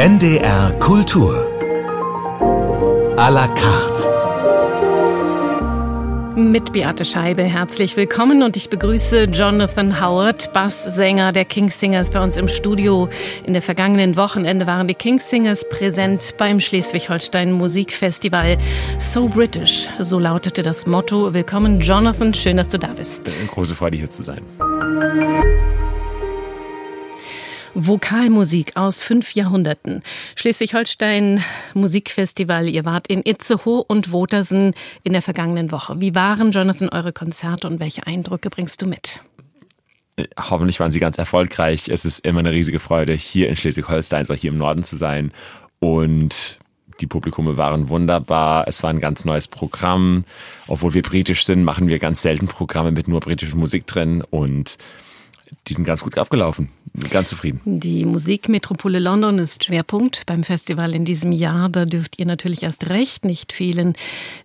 NDR Kultur. À la carte. Mit Beate Scheibe herzlich willkommen und ich begrüße Jonathan Howard, Basssänger der Kingsingers bei uns im Studio. In der vergangenen Wochenende waren die Kingsingers präsent beim Schleswig-Holstein Musikfestival. So British, so lautete das Motto. Willkommen Jonathan, schön, dass du da bist. Große Freude hier zu sein. Vokalmusik aus fünf Jahrhunderten. Schleswig-Holstein Musikfestival. Ihr wart in Itzehoe und Wotersen in der vergangenen Woche. Wie waren, Jonathan, eure Konzerte und welche Eindrücke bringst du mit? Hoffentlich waren sie ganz erfolgreich. Es ist immer eine riesige Freude, hier in Schleswig-Holstein, so hier im Norden zu sein. Und die Publikume waren wunderbar. Es war ein ganz neues Programm. Obwohl wir britisch sind, machen wir ganz selten Programme mit nur britischer Musik drin. Und die sind ganz gut abgelaufen. Ganz zufrieden. Die Musikmetropole London ist Schwerpunkt beim Festival in diesem Jahr. Da dürft ihr natürlich erst recht nicht fehlen.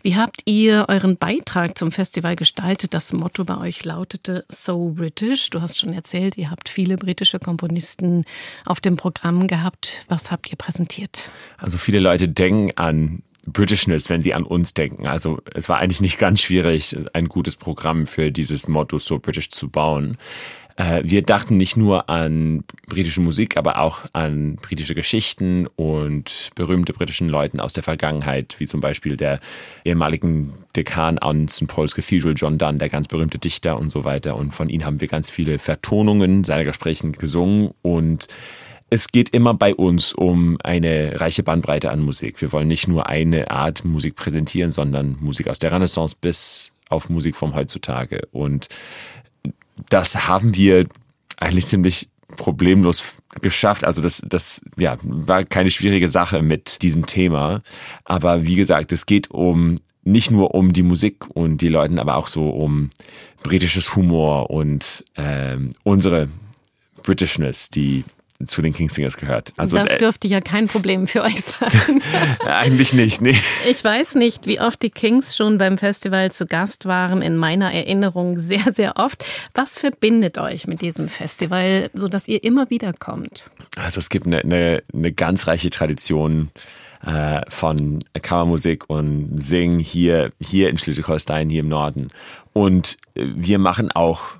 Wie habt ihr euren Beitrag zum Festival gestaltet? Das Motto bei euch lautete So British. Du hast schon erzählt, ihr habt viele britische Komponisten auf dem Programm gehabt. Was habt ihr präsentiert? Also viele Leute denken an Britishness, wenn sie an uns denken. Also es war eigentlich nicht ganz schwierig, ein gutes Programm für dieses Motto So British zu bauen. Äh, wir dachten nicht nur an britische Musik, aber auch an britische Geschichten und berühmte britischen Leuten aus der Vergangenheit, wie zum Beispiel der ehemaligen Dekan an St. Paul's Cathedral, John Donne, der ganz berühmte Dichter und so weiter. Und von ihm haben wir ganz viele Vertonungen seiner Gespräche gesungen und es geht immer bei uns um eine reiche Bandbreite an Musik. Wir wollen nicht nur eine Art Musik präsentieren, sondern Musik aus der Renaissance bis auf Musik vom heutzutage. Und das haben wir eigentlich ziemlich problemlos geschafft. Also das, das ja, war keine schwierige Sache mit diesem Thema. Aber wie gesagt, es geht um nicht nur um die Musik und die Leuten, aber auch so um britisches Humor und ähm, unsere Britishness, die zu den Kingsingers gehört. Also, das äh, dürfte ja kein Problem für euch sein. Eigentlich nicht, nee. Ich weiß nicht, wie oft die Kings schon beim Festival zu Gast waren. In meiner Erinnerung sehr, sehr oft. Was verbindet euch mit diesem Festival, sodass ihr immer wieder kommt? Also es gibt eine, eine, eine ganz reiche Tradition äh, von Kammermusik und Singen hier, hier in Schleswig-Holstein, hier im Norden. Und wir machen auch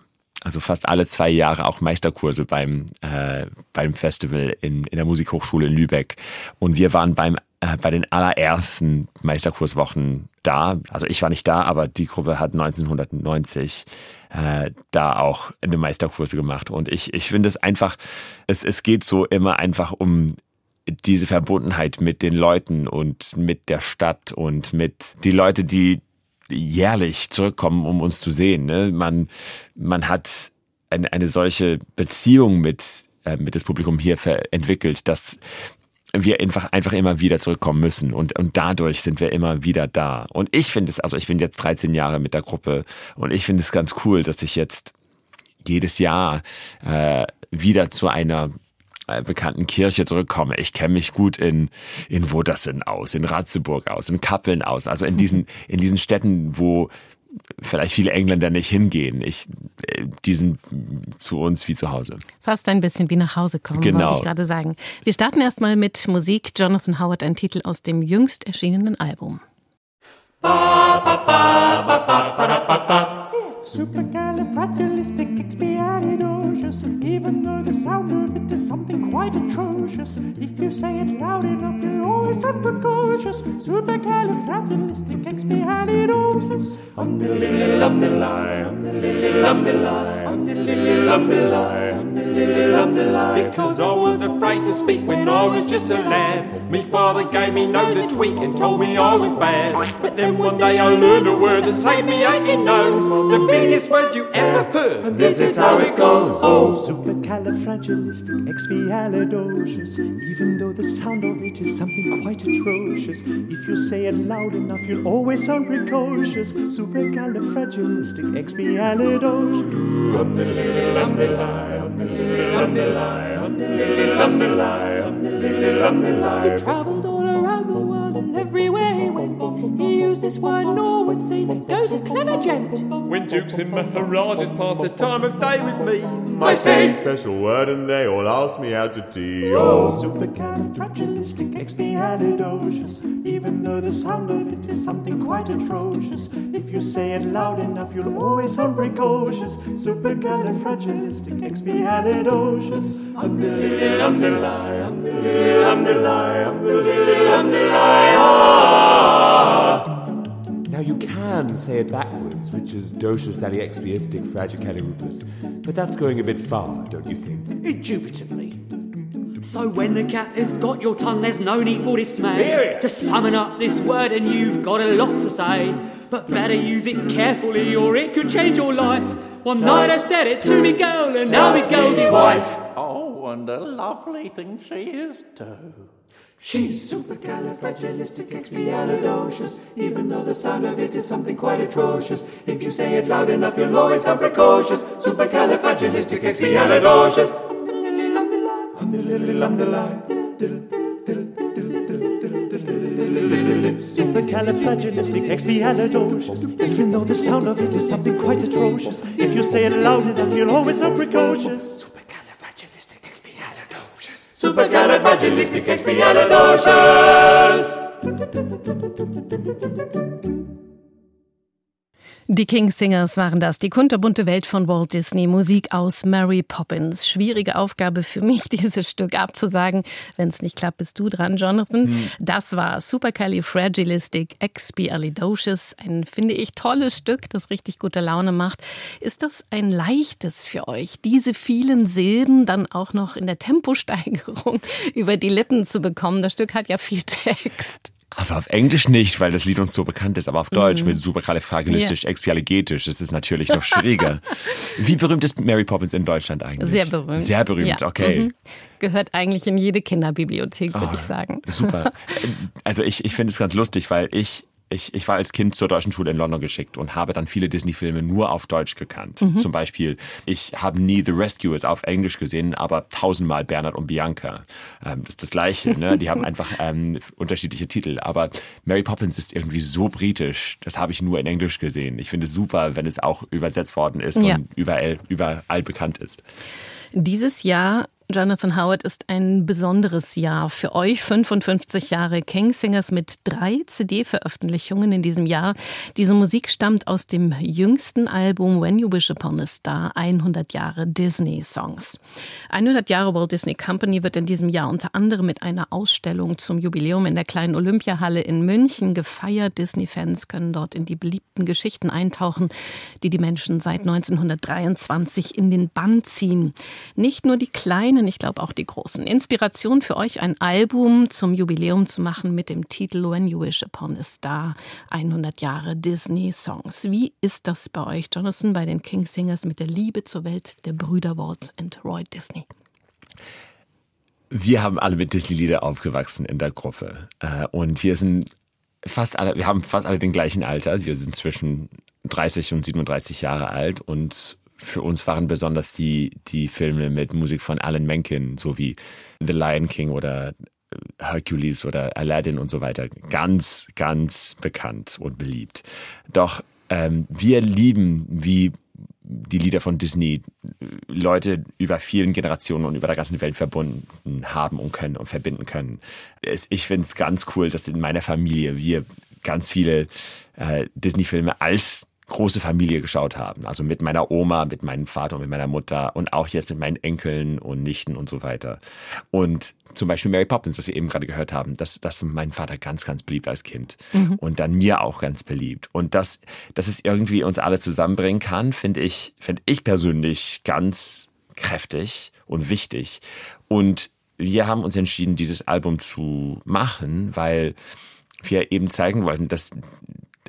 also fast alle zwei Jahre auch Meisterkurse beim, äh, beim Festival in, in der Musikhochschule in Lübeck. Und wir waren beim, äh, bei den allerersten Meisterkurswochen da. Also ich war nicht da, aber die Gruppe hat 1990 äh, da auch eine Meisterkurse gemacht. Und ich, ich finde es einfach, es, es geht so immer einfach um diese Verbundenheit mit den Leuten und mit der Stadt und mit die Leute, die jährlich zurückkommen, um uns zu sehen. Ne? Man, man hat eine, eine solche Beziehung mit, äh, mit das Publikum hier entwickelt, dass wir einfach, einfach immer wieder zurückkommen müssen und, und dadurch sind wir immer wieder da. Und ich finde es, also ich bin jetzt 13 Jahre mit der Gruppe und ich finde es ganz cool, dass ich jetzt jedes Jahr äh, wieder zu einer bekannten Kirche zurückkomme. Ich kenne mich gut in, in Wodersen aus, in Ratzeburg aus, in Kappeln aus, also in diesen, in diesen Städten, wo vielleicht viele Engländer nicht hingehen. Ich, äh, die sind zu uns wie zu Hause. Fast ein bisschen wie nach Hause kommen, genau. wollte ich gerade sagen. Wir starten erstmal mit Musik. Jonathan Howard, ein Titel aus dem jüngst erschienenen Album. Ba, ba, ba, Supercalifragilisticexpialidocious Even though the sound of it is something quite atrocious If you say it loud enough you'll always sound precocious. Supercalifragilisticexpialidocious Um the lily lum the lie, um the lily lum the lie, um the lily lum the lie, um the lily lum the lie Because I was afraid to speak when I was just a lad. Me father gave me nose a tweak and told me I was bad. But then one day I learned a word that saved me aching nose. The biggest word you ever heard. And this is how it goes. Oh, oh. supercalifragilisticexpialidocious. Even though the sound of it is something quite atrocious, if you say it loud enough, you'll always sound precocious. Supercalifragilisticexpialidocious. You traveled all around the world and everywhere he used this word, nor would say that goes a clever gent. When Dukes and Maharajas pass the time of day with me, I say special word and they all ask me how to T-O. Supercalifragilisticexpialidocious. Even though the sound of it is something quite atrocious. If you say it loud enough, you'll always sound precocious. Supercalifragilisticexpialidocious. I'm the lily, I'm the lie, I'm the lily, I'm the lie, I'm the lily, I'm the lie. Ah. Now you can say it backwards, which is docious aliexpiistic fragicalirupus, but that's going a bit far, don't you think? Indubitably. So when the cat has got your tongue, there's no need for dismay. Just summon up this word and you've got a lot to say. But better use it carefully or it could change your life. One night I said it to me girl and now me girl's your wife. Oh, and a lovely thing she is too. She's supercalifragilisticexpialidocious, even though the sound of it is something quite atrocious. If you say it loud enough, you'll always sound precocious. Supercalifragilisticexpialidocious. Supercalifragilisticexpialidocious. Even though the sound of it is something quite atrocious. If you say it loud enough, you'll always sound precocious. Supercalifragilisticexpialidocious. Die King Singers waren das, die kunterbunte Welt von Walt Disney, Musik aus Mary Poppins. Schwierige Aufgabe für mich, dieses Stück abzusagen. Wenn es nicht klappt, bist du dran, Jonathan. Hm. Das war Supercalifragilistic Expialidocious, ein, finde ich, tolles Stück, das richtig gute Laune macht. Ist das ein leichtes für euch, diese vielen Silben dann auch noch in der Temposteigerung über die Lippen zu bekommen? Das Stück hat ja viel Text. Also auf Englisch nicht, weil das Lied uns so bekannt ist, aber auf Deutsch mm. mit superkalifragilistisch, yeah. expialigetisch, das ist natürlich noch schwieriger. Wie berühmt ist Mary Poppins in Deutschland eigentlich? Sehr berühmt. Sehr berühmt, ja. okay. Mhm. Gehört eigentlich in jede Kinderbibliothek, würde oh, ich sagen. Super. Also ich, ich finde es ganz lustig, weil ich ich, ich war als Kind zur deutschen Schule in London geschickt und habe dann viele Disney-Filme nur auf Deutsch gekannt. Mhm. Zum Beispiel, ich habe nie The Rescuers auf Englisch gesehen, aber tausendmal Bernhard und Bianca. Ähm, das ist das Gleiche. Ne? Die haben einfach ähm, unterschiedliche Titel. Aber Mary Poppins ist irgendwie so britisch. Das habe ich nur in Englisch gesehen. Ich finde es super, wenn es auch übersetzt worden ist ja. und überall, überall bekannt ist. Dieses Jahr Jonathan Howard ist ein besonderes Jahr für euch. 55 Jahre King Singers mit drei CD-Veröffentlichungen in diesem Jahr. Diese Musik stammt aus dem jüngsten Album When You Wish Upon a Star, 100 Jahre Disney Songs. 100 Jahre Walt Disney Company wird in diesem Jahr unter anderem mit einer Ausstellung zum Jubiläum in der kleinen Olympiahalle in München gefeiert. Disney-Fans können dort in die beliebten Geschichten eintauchen, die die Menschen seit 1923 in den Bann ziehen. Nicht nur die kleinen kleinen, ich glaube auch die großen. Inspiration für euch, ein Album zum Jubiläum zu machen mit dem Titel When You Wish Upon a Star, 100 Jahre Disney Songs. Wie ist das bei euch, Jonathan, bei den King Singers mit der Liebe zur Welt der Brüder Walt und Roy Disney? Wir haben alle mit Disney-Lieder aufgewachsen in der Gruppe. Äh, und wir sind fast alle, wir haben fast alle den gleichen Alter. Wir sind zwischen 30 und 37 Jahre alt und für uns waren besonders die, die Filme mit Musik von Alan Menken, so wie The Lion King oder Hercules oder Aladdin und so weiter, ganz, ganz bekannt und beliebt. Doch ähm, wir lieben, wie die Lieder von Disney Leute über vielen Generationen und über der ganzen Welt verbunden haben und können und verbinden können. Ich finde es ganz cool, dass in meiner Familie wir ganz viele äh, Disney-Filme als große Familie geschaut haben. Also mit meiner Oma, mit meinem Vater und mit meiner Mutter und auch jetzt mit meinen Enkeln und Nichten und so weiter. Und zum Beispiel Mary Poppins, das wir eben gerade gehört haben, das, das war mein Vater ganz, ganz beliebt als Kind. Mhm. Und dann mir auch ganz beliebt. Und das, dass es irgendwie uns alle zusammenbringen kann, finde ich, finde ich persönlich ganz kräftig und wichtig. Und wir haben uns entschieden, dieses Album zu machen, weil wir eben zeigen wollten, dass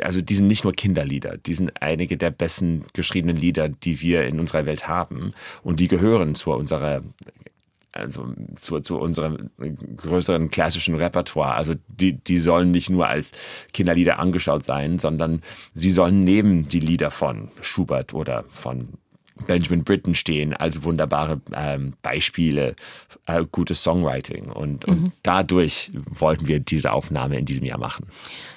also die sind nicht nur Kinderlieder, die sind einige der besten geschriebenen Lieder, die wir in unserer Welt haben. Und die gehören zu unserer also zu, zu unserem größeren klassischen Repertoire. Also die, die sollen nicht nur als Kinderlieder angeschaut sein, sondern sie sollen neben die Lieder von Schubert oder von Benjamin Britten stehen als wunderbare ähm, Beispiele, äh, gutes Songwriting. Und, und dadurch wollten wir diese Aufnahme in diesem Jahr machen.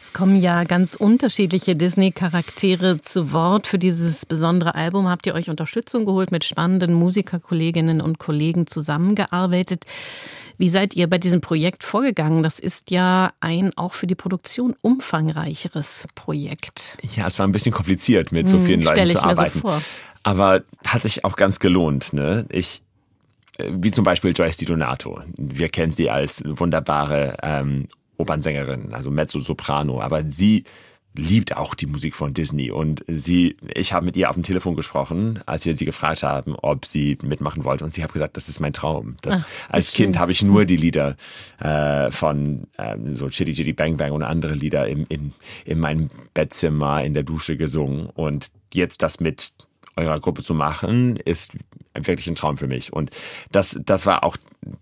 Es kommen ja ganz unterschiedliche Disney-Charaktere zu Wort. Für dieses besondere Album habt ihr euch Unterstützung geholt, mit spannenden Musikerkolleginnen und Kollegen zusammengearbeitet. Wie seid ihr bei diesem Projekt vorgegangen? Das ist ja ein auch für die Produktion umfangreicheres Projekt. Ja, es war ein bisschen kompliziert, mit so Hm, vielen stell Leuten ich zu mir so arbeiten. vor. Aber hat sich auch ganz gelohnt. Ne? Ich, äh, wie zum Beispiel Joyce Di Donato. Wir kennen sie als wunderbare ähm, Opernsängerin, also Mezzo-Soprano. Aber sie liebt auch die Musik von Disney und sie, ich habe mit ihr auf dem Telefon gesprochen, als wir sie gefragt haben, ob sie mitmachen wollte und sie hat gesagt, das ist mein Traum. Das, Ah, als. Kind habe ich nur die Lieder äh, von ähm, so Chitty Chitty Bang Bang und andere Lieder im, in, in meinem Bettzimmer in der Dusche gesungen und jetzt das mit eurer Gruppe zu machen, ist wirklich ein Traum für mich. Und das, das war auch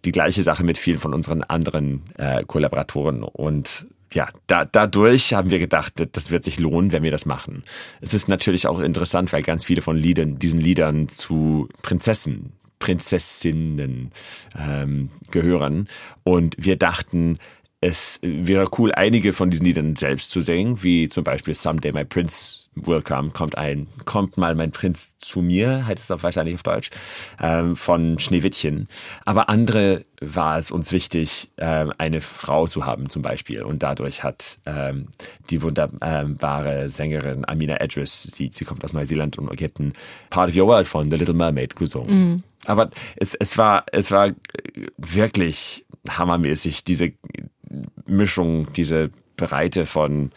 die gleiche Sache mit vielen von unseren anderen äh, Kollaboratoren. Und ja, da, dadurch haben wir gedacht, das wird sich lohnen, wenn wir das machen. Es ist natürlich auch interessant, weil ganz viele von Liedern, diesen Liedern zu Prinzessin, Prinzessinnen ähm, gehören. Und wir dachten, es wäre cool, einige von diesen Liedern selbst zu singen, wie zum Beispiel Someday My Prince Will Come, kommt ein, kommt mal mein Prinz zu mir, heißt es auch wahrscheinlich auf Deutsch, ähm, von Schneewittchen. Aber andere war es uns wichtig, ähm, eine Frau zu haben zum Beispiel. Und dadurch hat ähm, die wunderbare Sängerin Amina Edris, sie, sie kommt aus Neuseeland und Ägypten, Part of Your World von The Little Mermaid gesungen. Aber es, es war, es war wirklich hammermäßig, diese Mischung, diese Breite von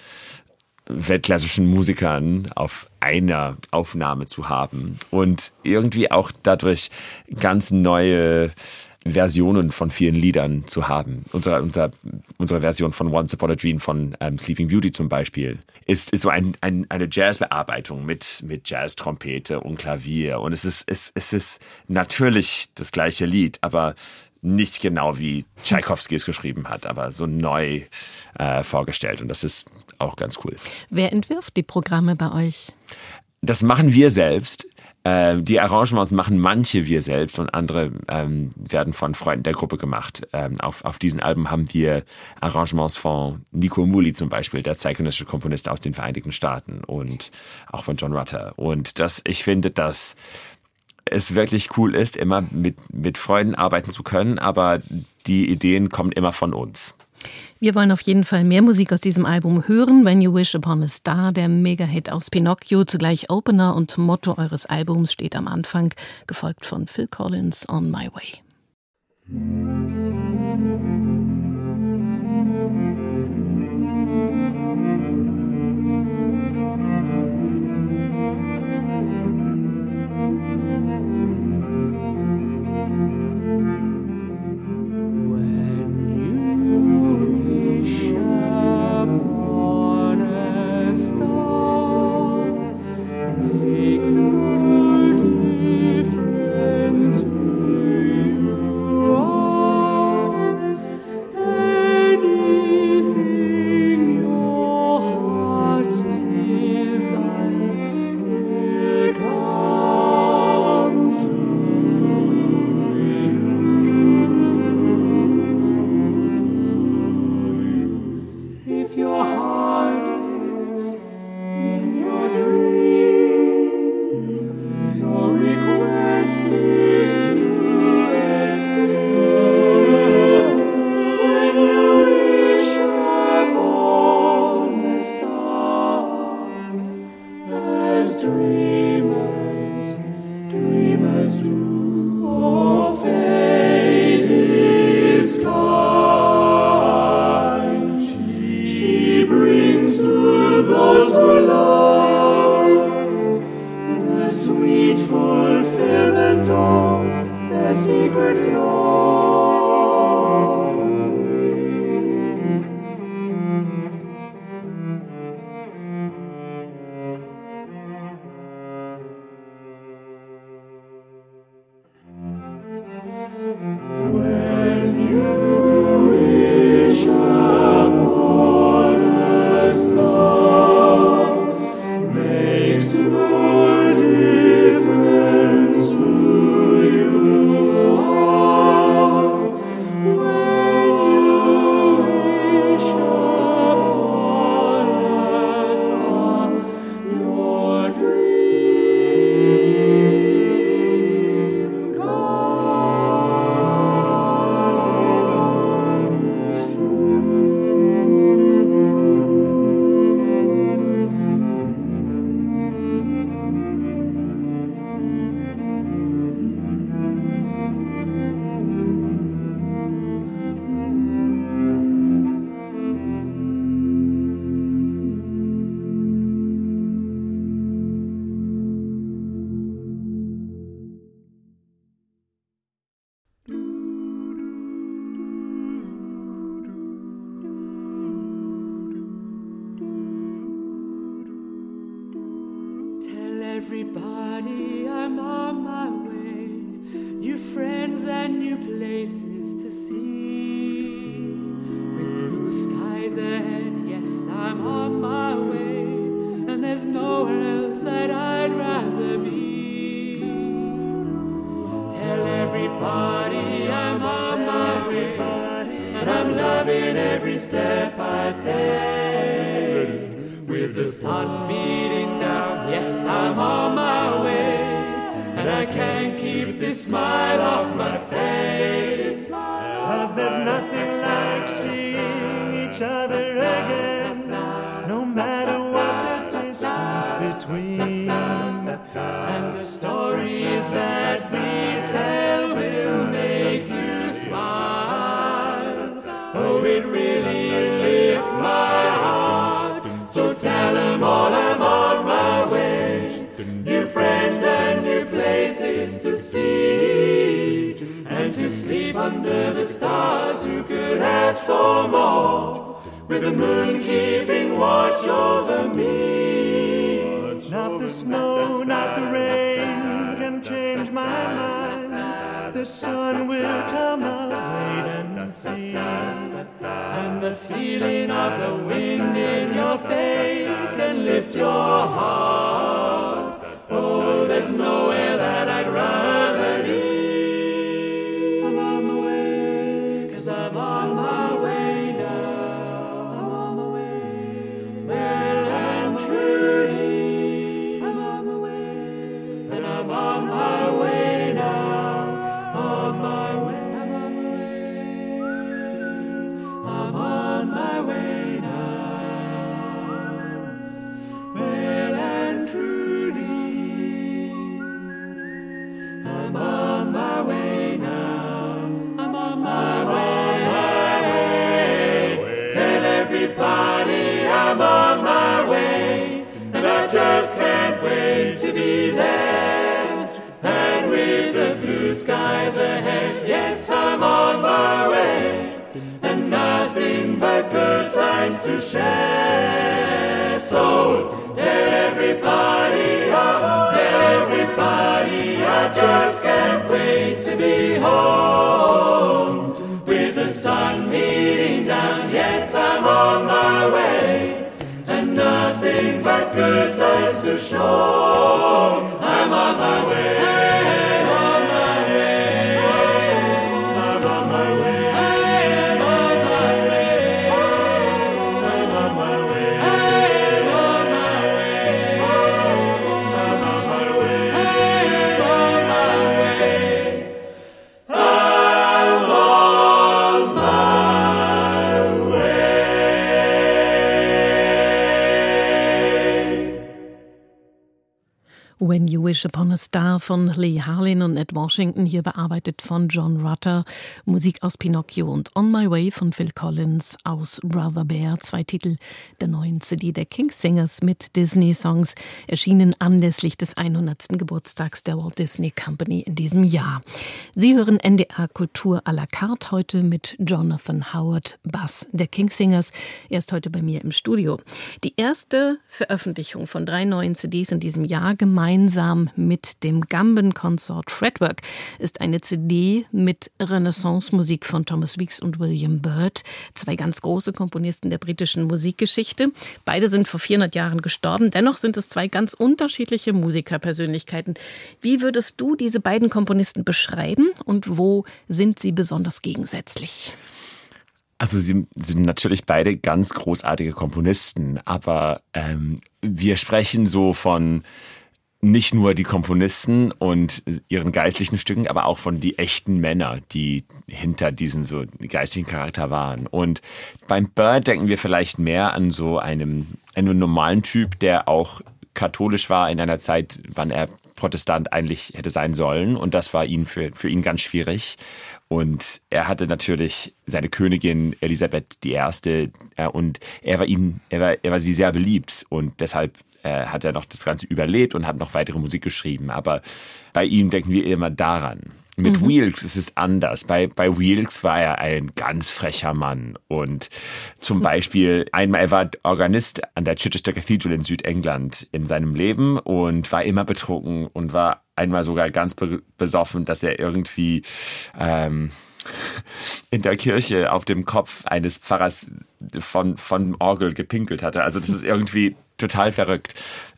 weltklassischen Musikern auf einer Aufnahme zu haben und irgendwie auch dadurch ganz neue Versionen von vielen Liedern zu haben. Unsere, unser, unsere Version von Once Upon a Dream von ähm, Sleeping Beauty zum Beispiel ist, ist so ein, ein, eine Jazzbearbeitung mit, mit Jazz-Trompete und Klavier. Und es ist, es, es ist natürlich das gleiche Lied, aber nicht genau wie Tchaikovsky es geschrieben hat, aber so neu äh, vorgestellt. Und das ist auch ganz cool. Wer entwirft die Programme bei euch? Das machen wir selbst. Äh, die Arrangements machen manche wir selbst und andere ähm, werden von Freunden der Gruppe gemacht. Ähm, auf, auf diesen Alben haben wir Arrangements von Nico Muli zum Beispiel, der zeitgenössische Komponist aus den Vereinigten Staaten und auch von John Rutter. Und das, ich finde, dass es wirklich cool ist, immer mit, mit Freunden arbeiten zu können, aber die Ideen kommen immer von uns. Wir wollen auf jeden Fall mehr Musik aus diesem Album hören. When You Wish Upon a Star, der Mega-Hit aus Pinocchio, zugleich Opener und Motto eures Albums, steht am Anfang, gefolgt von Phil Collins On My Way. Lift your heart. When You Wish Upon a Star von Lee Harlin und Ed Washington, hier bearbeitet von John Rutter. Musik aus Pinocchio und On My Way von Phil Collins aus Brother Bear. Zwei Titel der neuen CD der King Singers mit Disney-Songs, erschienen anlässlich des 100. Geburtstags der Walt Disney Company in diesem Jahr. Sie hören NDR Kultur à la carte heute mit Jonathan Howard, Bass der King Singers. Er ist heute bei mir im Studio. Die erste Veröffentlichung von drei neuen CDs in diesem Jahr, gemeinsam mit dem Gamben Consort Fretwork, ist eine CD mit Renaissance-Musik von Thomas Weeks und William Byrd, zwei ganz große Komponisten der britischen Musikgeschichte. Beide sind vor 400 Jahren gestorben. Dennoch sind es zwei ganz unterschiedliche Musikerpersönlichkeiten. Wie würdest du diese beiden Komponisten beschreiben und wo sind sie besonders gegensätzlich? Also sie sind natürlich beide ganz großartige Komponisten, aber ähm, wir sprechen so von nicht nur die Komponisten und ihren geistlichen Stücken, aber auch von die echten Männer, die hinter diesen so geistlichen Charakter waren. Und beim Bird denken wir vielleicht mehr an so einem, einen normalen Typ, der auch katholisch war in einer Zeit, wann er Protestant eigentlich hätte sein sollen. Und das war ihn für, für ihn ganz schwierig. Und er hatte natürlich seine Königin Elisabeth I. Äh, und er war ihn, er war, er war sie sehr beliebt. Und deshalb äh, hat er noch das Ganze überlebt und hat noch weitere Musik geschrieben. Aber bei ihm denken wir immer daran. Mit mhm. Wilkes ist es anders. Bei, bei Wilkes war er ein ganz frecher Mann. Und zum Beispiel einmal, er war Organist an der Chichester Cathedral in Südengland in seinem Leben und war immer betrunken und war einmal sogar ganz besoffen, dass er irgendwie ähm, in der Kirche auf dem Kopf eines Pfarrers von, von Orgel gepinkelt hatte. Also das ist irgendwie total verrückt.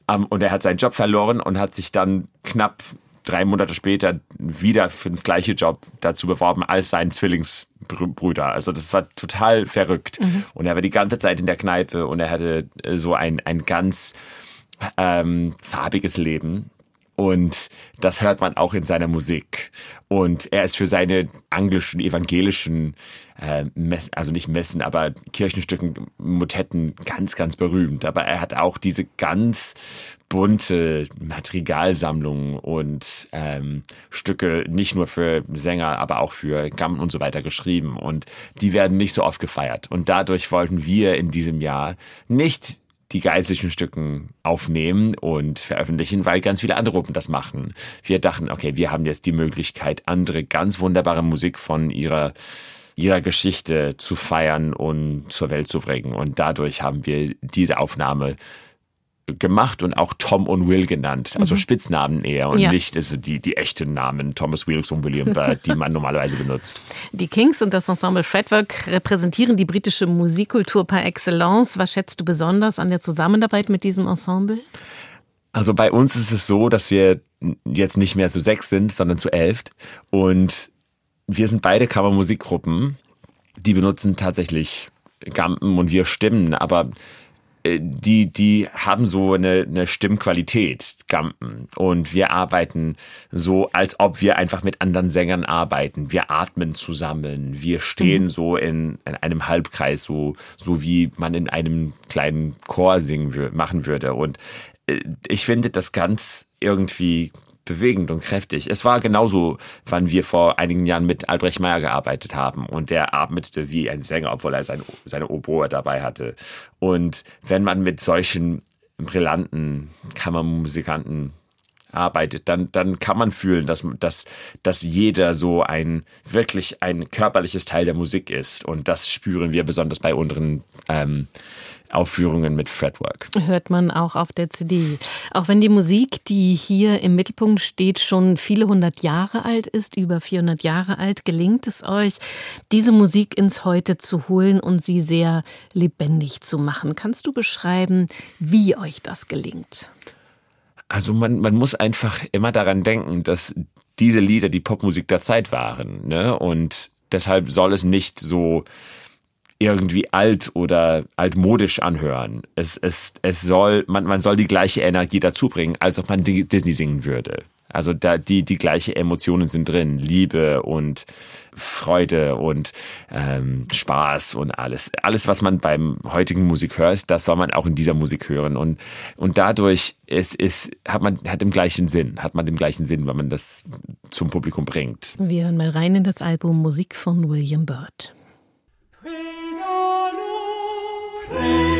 Um, ähm, und er hat seinen Job verloren und hat sich dann knapp drei Monate später wieder für das gleiche Job dazu beworben als sein Zwillingsbrüder. Also das war total verrückt. Mhm. Und er war die ganze Zeit in der Kneipe und er hatte äh, so ein, ein ganz ähm, farbiges Leben. Und das hört man auch in seiner Musik. Und er ist für seine anglischen, evangelischen, äh, Mess, also nicht Messen, aber Kirchenstücken, Motetten ganz, ganz berühmt. Aber er hat auch diese ganz bunte Materialsammlung und ähm, Stücke nicht nur für Sänger, aber auch für Gammen und so weiter geschrieben. Und die werden nicht so oft gefeiert. Und dadurch wollten wir in diesem Jahr nicht die geistlichen Stücken aufnehmen und veröffentlichen, weil ganz viele andere Gruppen das machen. Wir dachten, okay, wir haben jetzt die Möglichkeit, andere ganz wunderbare Musik von ihrer ihrer Geschichte zu feiern und zur Welt zu bringen. Und dadurch haben wir diese Aufnahme gemacht und auch Tom und Will genannt, also mhm. Spitznamen eher und ja. nicht also die, die echten Namen Thomas Wilkes und William Byrd, die man normalerweise benutzt. Die Kings und das Ensemble Fretwork repräsentieren die britische Musikkultur par excellence. Was schätzt du besonders an der Zusammenarbeit mit diesem Ensemble? Also bei uns ist es so, dass wir jetzt nicht mehr zu sechs sind, sondern zu elf und wir sind beide Kammermusikgruppen, die benutzen tatsächlich Gampen und wir Stimmen, aber äh, die, die haben so eine, eine Stimmqualität, Gampen. Und wir arbeiten so, als ob wir einfach mit anderen Sängern arbeiten. Wir atmen zusammen. Wir stehen mhm. so in, in einem Halbkreis, so, so wie man in einem kleinen Chor singen machen würde. Und äh, ich finde das ganz irgendwie bewegend und kräftig. Es war genauso, wann wir vor einigen Jahren mit Albrecht Meyer gearbeitet haben und der atmete wie ein Sänger, obwohl er sein, seine Oboe dabei hatte. Und wenn man mit solchen brillanten Kammermusikanten arbeitet, dann, dann kann man fühlen, dass, dass, dass jeder so ein wirklich ein körperliches Teil der Musik ist. Und das spüren wir besonders bei unseren ähm, Aufführungen mit Fretwork. Hört man auch auf der CD. Auch wenn die Musik, die hier im Mittelpunkt steht, schon viele hundert Jahre alt ist, über 400 Jahre alt, gelingt es euch, diese Musik ins Heute zu holen und sie sehr lebendig zu machen. Kannst du beschreiben, wie euch das gelingt? Also man, man muss einfach immer daran denken, dass diese Lieder die Popmusik der Zeit waren. Ne? Und deshalb soll es nicht so irgendwie alt oder altmodisch anhören. Es, es, es soll, man, man soll die gleiche Energie dazu bringen, als ob man Disney singen würde. Also da die die gleiche Emotionen sind drin, Liebe und Freude und ähm, Spaß und alles, alles was man beim heutigen Musik hört, das soll man auch in dieser Musik hören und und dadurch ist ist hat man hat im gleichen Sinn, hat man den gleichen Sinn, wenn man das zum Publikum bringt. Wir hören mal rein in das Album Musik von William Byrd. Praise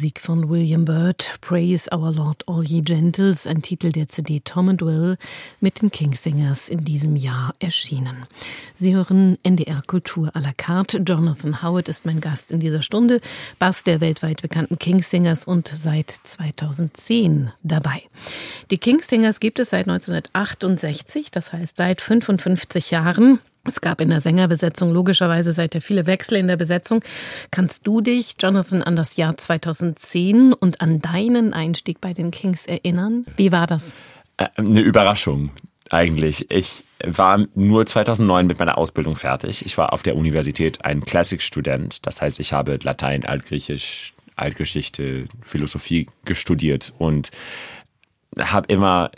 Musik von William Byrd, Praise Our Lord All Ye Gentles, ein Titel der CD Tom and Will mit den Kingsingers in diesem Jahr erschienen. Sie hören NDR Kultur à la carte. Jonathan Howard ist mein Gast in dieser Stunde, Bass der weltweit bekannten Kingsingers und seit 2010 dabei. Die Kingsingers gibt es seit 1968, das heißt seit 55 Jahren. Es gab in der Sängerbesetzung logischerweise seither viele Wechsel in der Besetzung. Kannst du dich, Jonathan, an das Jahr 2010 und an deinen Einstieg bei den Kings erinnern? Wie war das? Äh, eine Überraschung eigentlich. Ich war nur 2009 mit meiner Ausbildung fertig. Ich war auf der Universität ein Classics-Student. Das heißt, ich habe Latein, Altgriechisch, Altgeschichte, Philosophie gestudiert und habe immer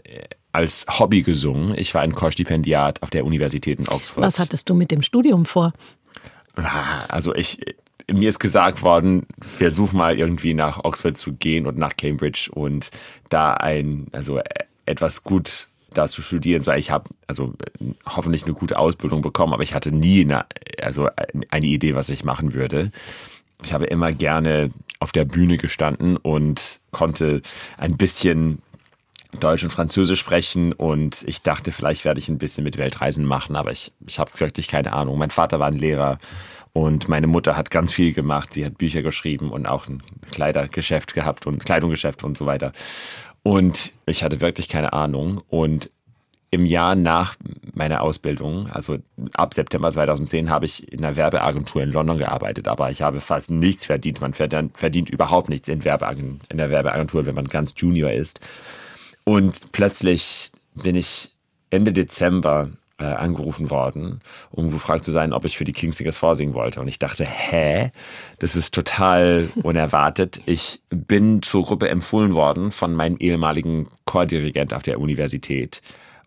als Hobby gesungen. Ich war ein Chorstipendiat auf der Universität in Oxford. Was hattest du mit dem Studium vor? Ah, also ich, mir ist gesagt worden, versuch mal irgendwie nach Oxford zu gehen und nach Cambridge und da ein, also etwas gut da zu studieren. So, ich habe also hoffentlich eine gute Ausbildung bekommen, aber ich hatte nie eine, also eine Idee, was ich machen würde. Ich habe immer gerne auf der Bühne gestanden und konnte ein bisschen Deutsch und Französisch sprechen und ich dachte, vielleicht werde ich ein bisschen mit Weltreisen machen, aber ich, ich habe wirklich keine Ahnung. Mein Vater war ein Lehrer und meine Mutter hat ganz viel gemacht. Sie hat Bücher geschrieben und auch ein Kleidergeschäft gehabt und Kleidungsgeschäft und so weiter. Und ich hatte wirklich keine Ahnung und im Jahr nach meiner Ausbildung, also ab September 2010, habe ich in einer Werbeagentur in London gearbeitet, aber ich habe fast nichts verdient. Man verdient, überhaupt nichts in, Werbeagentur, in der Werbeagentur, wenn man ganz Junior ist. Und plötzlich bin ich Ende Dezember äh, angerufen worden, um gefragt zu sein, ob ich für die Kingsingers vorsingen wollte. Und ich dachte, hä? Das ist total unerwartet. Ich bin zur Gruppe empfohlen worden von meinem ehemaligen Chordirigent auf der Universität.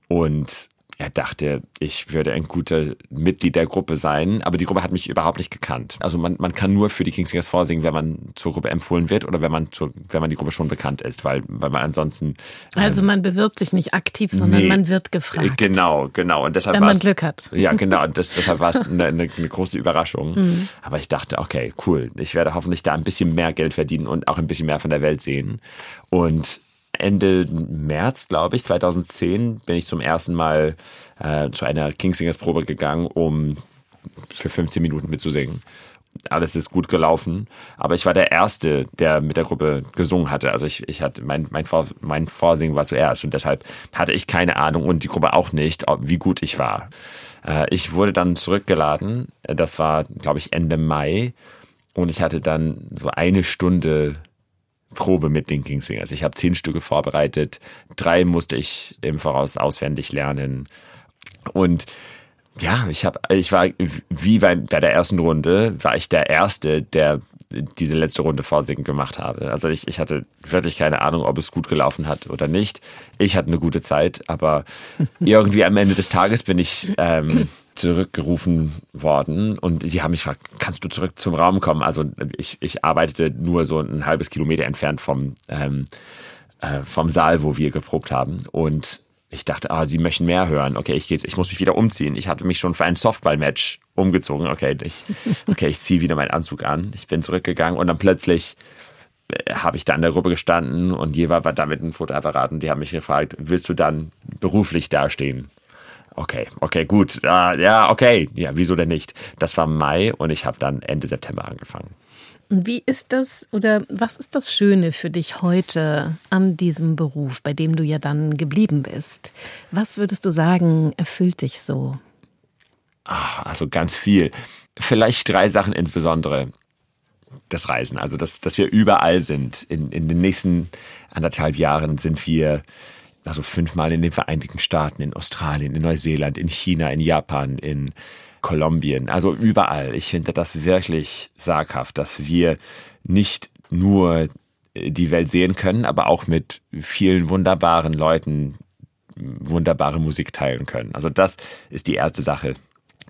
Und er dachte, ich würde ein guter Mitglied der Gruppe sein, aber die Gruppe hat mich überhaupt nicht gekannt. Also man, man kann nur für die Kingsingers vorsingen, wenn man zur Gruppe empfohlen wird oder wenn man zur, wenn man die Gruppe schon bekannt ist, weil, weil man ansonsten. Ähm, also man bewirbt sich nicht aktiv, sondern nee, man wird gefragt. Genau, genau. Und deshalb wenn man Glück hat. Ja, genau. Das, deshalb war es eine, eine, eine große Überraschung. Mhm. Aber ich dachte, okay, cool. Ich werde hoffentlich da ein bisschen mehr Geld verdienen und auch ein bisschen mehr von der Welt sehen. Und Ende März, glaube ich, 2010, bin ich zum ersten Mal äh, zu einer Kingsingers Probe gegangen, um für 15 Minuten mitzusingen. Alles ist gut gelaufen, aber ich war der Erste, der mit der Gruppe gesungen hatte. Also ich, ich hatte mein, mein, Vor, mein Vorsingen war zuerst und deshalb hatte ich keine Ahnung und die Gruppe auch nicht, wie gut ich war. Äh, ich wurde dann zurückgeladen. Das war, glaube ich, Ende Mai und ich hatte dann so eine Stunde Probe mit den Kingsingers. Ich habe zehn Stücke vorbereitet, drei musste ich im Voraus auswendig lernen. Und ja, ich habe, ich war wie bei, bei der ersten Runde, war ich der Erste, der diese letzte Runde vorsingen gemacht habe. Also ich, ich hatte wirklich keine Ahnung, ob es gut gelaufen hat oder nicht. Ich hatte eine gute Zeit, aber irgendwie am Ende des Tages bin ich ähm, zurückgerufen worden und die haben mich gefragt, kannst du zurück zum Raum kommen? Also ich, ich arbeitete nur so ein halbes Kilometer entfernt vom, ähm, äh, vom Saal, wo wir geprobt haben und ich dachte, ah, sie möchten mehr hören. Okay, ich, ich muss mich wieder umziehen. Ich hatte mich schon für ein Softball-Match umgezogen. Okay, ich, okay, ich ziehe wieder meinen Anzug an. Ich bin zurückgegangen und dann plötzlich äh, habe ich da in der Gruppe gestanden und jemand war da mit einem Fotoapparat und die haben mich gefragt, willst du dann beruflich dastehen? Okay, okay, gut. Uh, ja, okay. Ja, wieso denn nicht? Das war Mai und ich habe dann Ende September angefangen. Wie ist das oder was ist das Schöne für dich heute an diesem Beruf, bei dem du ja dann geblieben bist? Was würdest du sagen, erfüllt dich so? Ach, also ganz viel. Vielleicht drei Sachen insbesondere. Das Reisen, also dass, dass wir überall sind. In, in den nächsten anderthalb Jahren sind wir also fünfmal in den Vereinigten Staaten, in Australien, in Neuseeland, in China, in Japan, in Kolumbien, also überall. Ich finde das wirklich saghaft, dass wir nicht nur die Welt sehen können, aber auch mit vielen wunderbaren Leuten wunderbare Musik teilen können. Also das ist die erste Sache.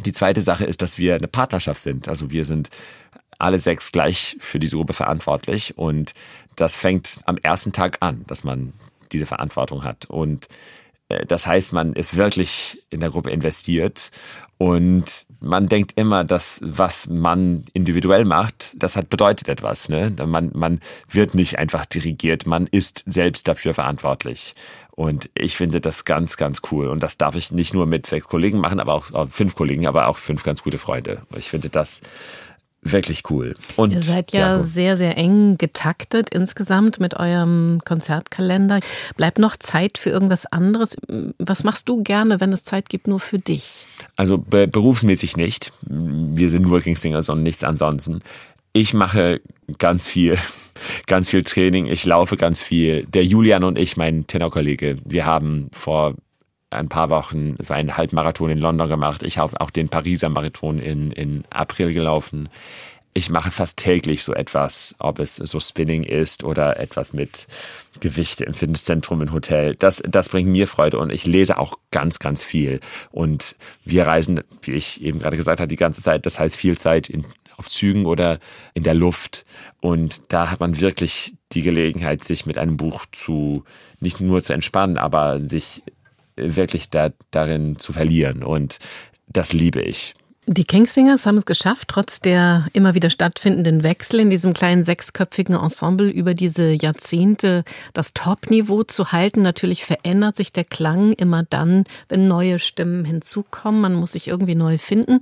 Die zweite Sache ist, dass wir eine Partnerschaft sind. Also wir sind alle sechs gleich für diese Gruppe verantwortlich und das fängt am ersten Tag an, dass man diese Verantwortung hat. Und äh, das heißt, man ist wirklich in der Gruppe investiert und man denkt immer, dass was man individuell macht, das hat bedeutet etwas. Ne? Man, man wird nicht einfach dirigiert, man ist selbst dafür verantwortlich. Und ich finde das ganz, ganz cool. Und das darf ich nicht nur mit sechs Kollegen machen, aber auch fünf Kollegen, aber auch fünf ganz gute Freunde. Ich finde das wirklich cool. Und Ihr seid ja, ja sehr, sehr eng getaktet insgesamt mit eurem Konzertkalender. Bleibt noch Zeit für irgendwas anderes? Was machst du gerne, wenn es Zeit gibt, nur für dich? Also be berufsmäßig nicht. Wir sind Working Singers und nichts ansonsten. Ich mache ganz viel, ganz viel Training. Ich laufe ganz viel. Der Julian und ich, mein Tenorkollege, wir haben vor ein paar Wochen so einen Halbmarathon in London gemacht. Ich habe auch den Pariser Marathon in, in April gelaufen. Ich mache fast täglich so etwas, ob es so Spinning ist oder etwas mit Gewichte im Fitnesszentrum im Hotel. Das, das bringt mir Freude und ich lese auch ganz, ganz viel. Und wir reisen, wie ich eben gerade gesagt habe, die ganze Zeit. Das heißt viel Zeit in, auf Zügen oder in der Luft. Und da hat man wirklich die Gelegenheit, sich mit einem Buch zu, nicht nur zu entspannen, aber sich wirklich da, darin zu verlieren. Und das liebe ich. Die Kingsingers haben es geschafft, trotz der immer wieder stattfindenden Wechsel in diesem kleinen sechsköpfigen Ensemble über diese Jahrzehnte das Top-Niveau zu halten. Natürlich verändert sich der Klang immer dann, wenn neue Stimmen hinzukommen. Man muss sich irgendwie neu finden.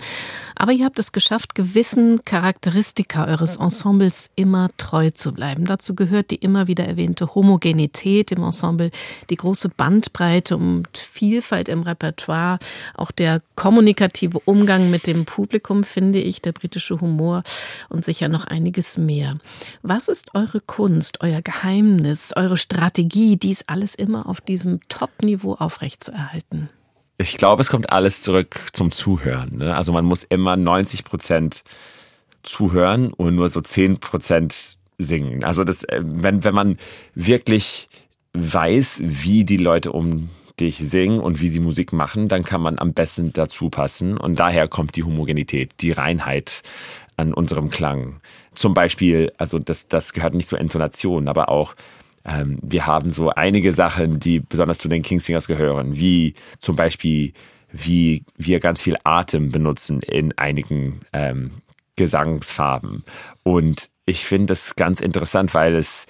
Aber ihr habt es geschafft, gewissen Charakteristika eures Ensembles immer treu zu bleiben. Dazu gehört die immer wieder erwähnte Homogenität im Ensemble, die große Bandbreite und Vielfalt im Repertoire, auch der kommunikative Umgang mit dem dem Publikum, finde ich, der britische Humor und sicher noch einiges mehr. Was ist eure Kunst, euer Geheimnis, eure Strategie, dies alles immer auf diesem Top-Niveau aufrechtzuerhalten? Ich glaube, es kommt alles zurück zum Zuhören. Ne? Also man muss immer 90 Prozent zuhören und nur so 10 Prozent singen. Also das, äh, wenn, wenn man wirklich weiß, wie die Leute um dich singen und wie sie Musik machen, dann kann man am besten dazu passen. Und daher kommt die Homogenität, die Reinheit an unserem Klang. Zum Beispiel, also das, das gehört nicht zur Intonation, aber auch ähm, wir haben so einige Sachen, die besonders zu den Kingsingers gehören, wie zum Beispiel, wie wir ganz viel Atem benutzen in einigen ähm, Gesangsfarben. Und ich finde das ganz interessant, weil es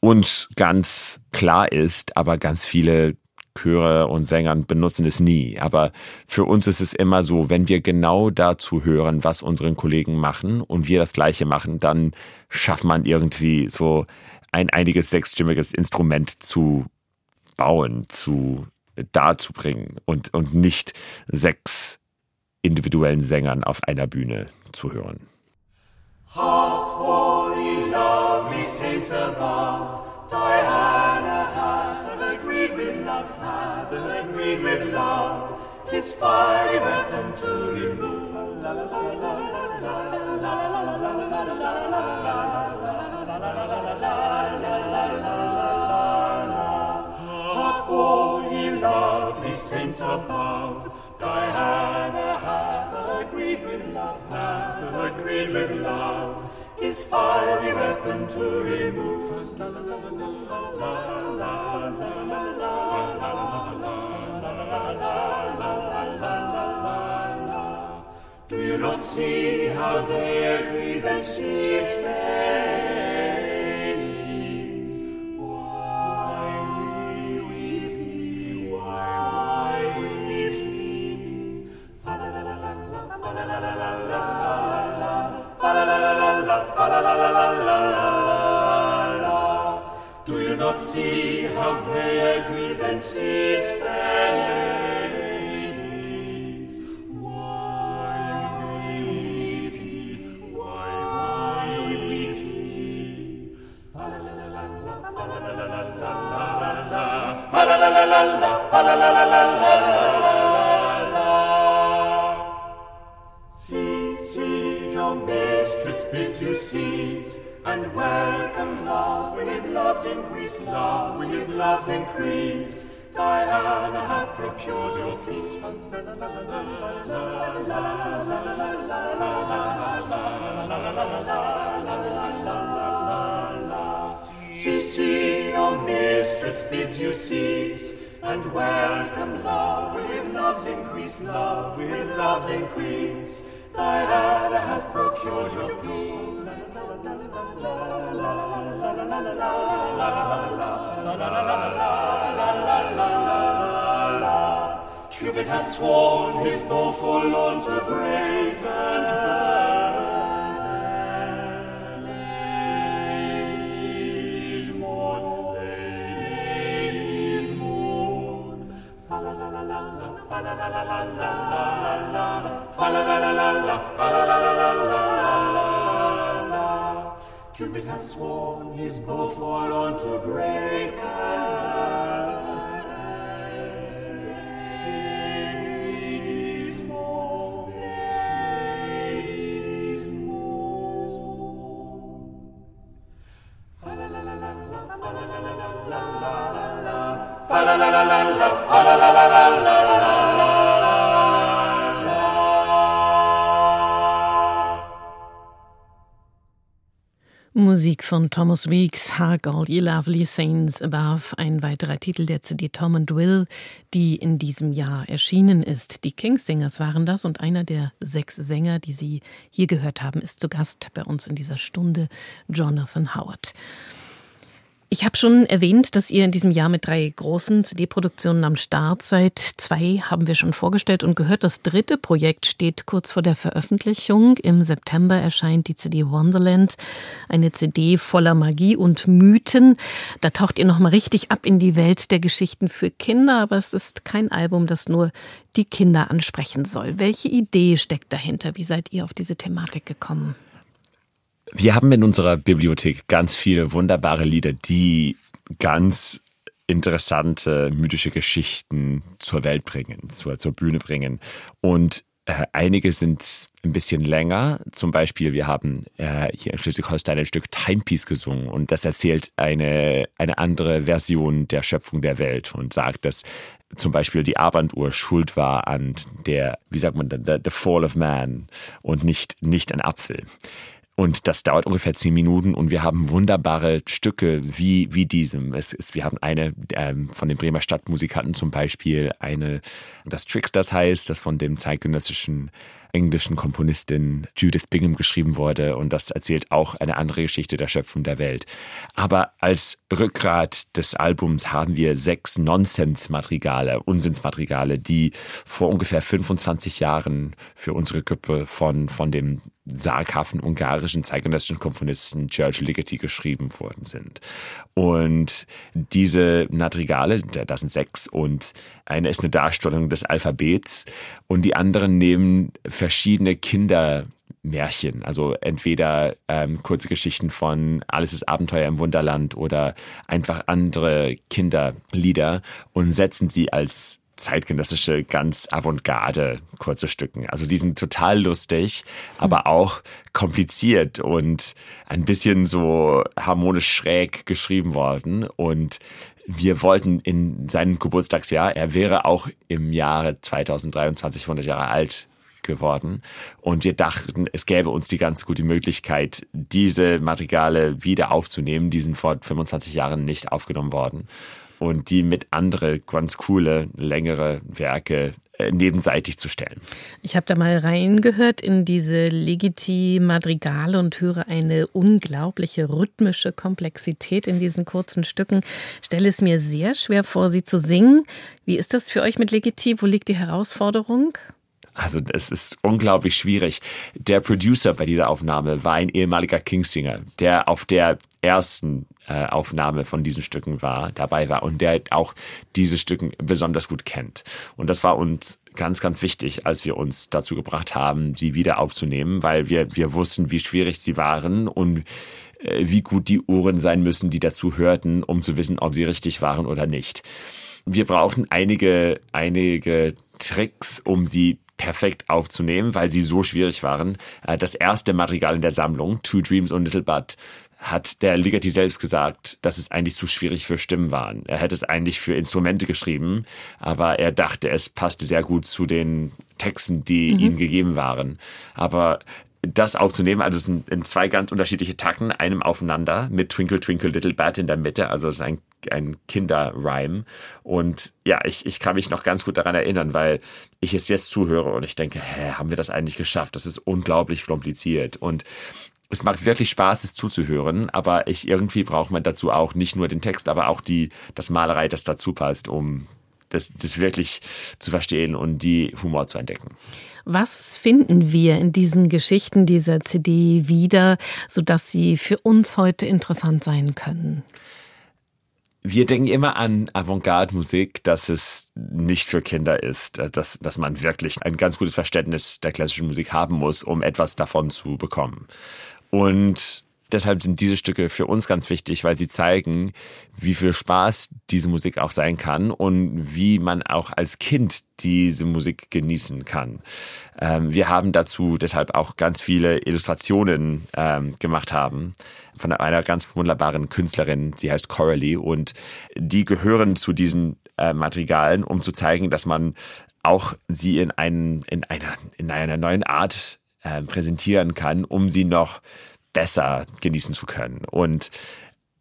uns ganz klar ist, aber ganz viele Chöre und Sängern benutzen es nie. Aber für uns ist es immer so, wenn wir genau dazu hören, was unseren Kollegen machen und wir das Gleiche machen, dann schafft man irgendwie so ein einiges sechsstimmiges Instrument zu bauen, zu darzubringen und, und nicht sechs individuellen Sängern auf einer Bühne zu hören. Hark, holy, lovely saints above, Diana hath agreed with love, hath agreed with love, his fiery weapon to remove. La la la la la la la la la la Saints above, Diana hath agreed with love, hath agreed with love, his fiery weapon to remove. Do you not see how they agree that she is fair? la la la la la la. Do you not see how their grievances fail? And welcome love with love's increase, love with love's increase. Diana hath procured your peace. See, your mistress bids you cease, and welcome love with love's increase, love with love's increase. Thy Diana hath procured your peace. Cupid hath sworn his bow forlorn to break and burn. Cupid hath sworn his bow forlorn to break and. Ladies mourn, ladies mourn. Fa la la la la la, fa la la la la la la la, fa la la la la la, fa la la la la la la Musik von Thomas Weeks, Hark All Ye Lovely Saints Above, ein weiterer Titel der CD Tom and Will, die in diesem Jahr erschienen ist. Die Kingsingers waren das und einer der sechs Sänger, die Sie hier gehört haben, ist zu Gast bei uns in dieser Stunde, Jonathan Howard. Ich habe schon erwähnt, dass ihr in diesem Jahr mit drei großen CD-Produktionen am Start seid. Zwei haben wir schon vorgestellt und gehört. Das dritte Projekt steht kurz vor der Veröffentlichung. Im September erscheint die CD Wonderland, eine CD voller Magie und Mythen. Da taucht ihr nochmal richtig ab in die Welt der Geschichten für Kinder, aber es ist kein Album, das nur die Kinder ansprechen soll. Welche Idee steckt dahinter? Wie seid ihr auf diese Thematik gekommen? Wir haben in unserer Bibliothek ganz viele wunderbare Lieder, die ganz interessante mythische Geschichten zur Welt bringen, zur, zur Bühne bringen. Und äh, einige sind ein bisschen länger. Zum Beispiel, wir haben äh, hier in Schleswig-Holstein ein Stück Timepiece gesungen und das erzählt eine, eine andere Version der Schöpfung der Welt und sagt, dass zum Beispiel die Armbanduhr schuld war an der, wie sagt man, the, the fall of man und nicht, nicht ein Apfel. Und das dauert ungefähr zehn Minuten und wir haben wunderbare Stücke wie, wie diesem. Es ist, wir haben eine ähm, von den Bremer Stadtmusikanten zum Beispiel, eine, das Tricksters heißt, das von dem zeitgenössischen englischen Komponistin Judith Bingham geschrieben wurde und das erzählt auch eine andere Geschichte der Schöpfung der Welt. Aber als Rückgrat des Albums haben wir sechs Nonsens-Madrigale, Unsinnsmadrigale, die vor ungefähr 25 Jahren für unsere Gruppe von, von dem saghaften ungarischen zeitgenössischen Komponisten George Ligeti geschrieben worden sind. Und diese Madrigale, das sind sechs und eine ist eine Darstellung des Alphabets und die anderen nehmen verschiedene Kindermärchen, also entweder ähm, kurze Geschichten von Alles ist Abenteuer im Wunderland oder einfach andere Kinderlieder und setzen sie als zeitgenössische, ganz avantgarde kurze Stücken. Also die sind total lustig, aber auch kompliziert und ein bisschen so harmonisch schräg geschrieben worden. Und wir wollten in seinem Geburtstagsjahr, er wäre auch im Jahre 2023 100 Jahre alt geworden. Und wir dachten, es gäbe uns die ganz gute Möglichkeit, diese Madrigale wieder aufzunehmen. Die sind vor 25 Jahren nicht aufgenommen worden und die mit andere ganz coole, längere Werke äh, nebenseitig zu stellen. Ich habe da mal reingehört in diese Legiti Madrigale und höre eine unglaubliche rhythmische Komplexität in diesen kurzen Stücken. Stelle es mir sehr schwer vor, sie zu singen. Wie ist das für euch mit Legiti? Wo liegt die Herausforderung? Also es ist unglaublich schwierig. Der Producer bei dieser Aufnahme war ein ehemaliger Kingsinger, der auf der ersten äh, Aufnahme von diesen Stücken war, dabei war und der auch diese Stücken besonders gut kennt. Und das war uns ganz, ganz wichtig, als wir uns dazu gebracht haben, sie wieder aufzunehmen, weil wir, wir wussten, wie schwierig sie waren und äh, wie gut die Ohren sein müssen, die dazu hörten, um zu wissen, ob sie richtig waren oder nicht. Wir brauchten einige, einige Tricks, um sie perfekt aufzunehmen, weil sie so schwierig waren. Äh, das erste Madrigal in der Sammlung, Two Dreams und Little Bud, hat der Ligeti selbst gesagt, dass es eigentlich zu schwierig für Stimmen waren. Er hätte es eigentlich für Instrumente geschrieben, aber er dachte, es passte sehr gut zu den Texten, die mhm. ihm gegeben waren. Aber das aufzunehmen. Also es sind in zwei ganz unterschiedliche Takten, einem aufeinander mit Twinkle Twinkle Little Bat in der Mitte. Also es ist ein, ein Kinderrhyme. Und ja, ich, ich kann mich noch ganz gut daran erinnern, weil ich es jetzt zuhöre und ich denke, hä, haben wir das eigentlich geschafft? Das ist unglaublich kompliziert. Und es macht wirklich Spaß, es zuzuhören, aber ich irgendwie braucht man dazu auch nicht nur den Text, aber auch die, das Malerei, das dazu passt, um das, das wirklich zu verstehen und die Humor zu entdecken. Was finden wir in diesen Geschichten dieser CD wieder, sodass sie für uns heute interessant sein können? Wir denken immer an Avantgarde-Musik, dass es nicht für Kinder ist, dass, dass man wirklich ein ganz gutes Verständnis der klassischen Musik haben muss, um etwas davon zu bekommen. Und deshalb sind diese Stücke für uns ganz wichtig, weil sie zeigen, wie viel Spaß diese Musik auch sein kann und wie man auch als Kind diese Musik genießen kann. Ähm, wir haben dazu deshalb auch ganz viele Illustrationen ähm, gemacht haben von einer ganz wunderbaren Künstlerin, sie heißt Coralie und die gehören zu diesen äh, Materialien, um zu zeigen, dass man auch sie in, einen, in, einer, in einer neuen Art äh, präsentieren kann, um sie noch besser genießen zu können. Und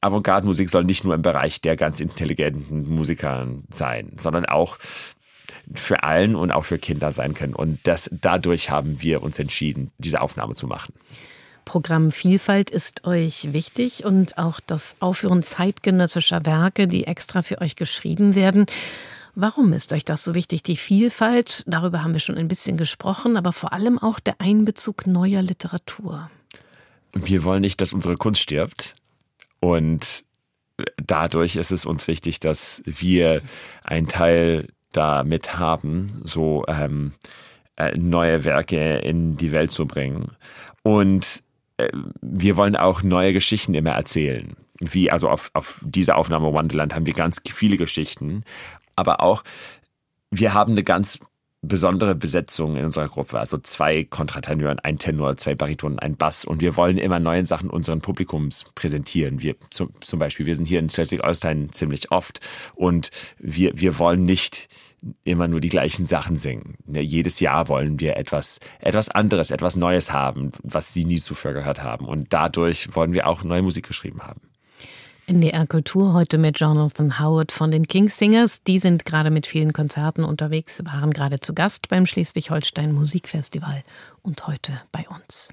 Avantgarde-Musik soll nicht nur im Bereich der ganz intelligenten Musiker sein, sondern auch für allen und auch für Kinder sein können. Und das, dadurch haben wir uns entschieden, diese Aufnahme zu machen. Programm Vielfalt ist euch wichtig und auch das Aufführen zeitgenössischer Werke, die extra für euch geschrieben werden. Warum ist euch das so wichtig? Die Vielfalt, darüber haben wir schon ein bisschen gesprochen, aber vor allem auch der Einbezug neuer Literatur wir wollen nicht, dass unsere Kunst stirbt. Und dadurch ist es uns wichtig, dass wir einen Teil damit haben, so ähm, äh, neue Werke in die Welt zu bringen. Und äh, wir wollen auch neue Geschichten immer erzählen. Wie also auf, auf dieser Aufnahme Wonderland haben wir ganz viele Geschichten, aber auch wir haben eine ganz besondere Besetzung in unserer Gruppe. Also zwei Kontratenören, ein Tenor, zwei Baritonen, ein Bass. Und wir wollen immer neue Sachen unseren Publikums präsentieren. Wir zum, zum Beispiel, wir sind hier in Schleswig-Holstein ziemlich oft und wir, wir wollen nicht immer nur die gleichen Sachen singen. Ne, jedes Jahr wollen wir etwas, etwas anderes, etwas Neues haben, was Sie nie zuvor gehört haben. Und dadurch wollen wir auch neue Musik geschrieben haben. NDR Kultur heute mit Jonathan Howard von den Kingsingers. Die sind gerade mit vielen Konzerten unterwegs, waren gerade zu Gast beim Schleswig-Holstein Musikfestival und heute bei uns.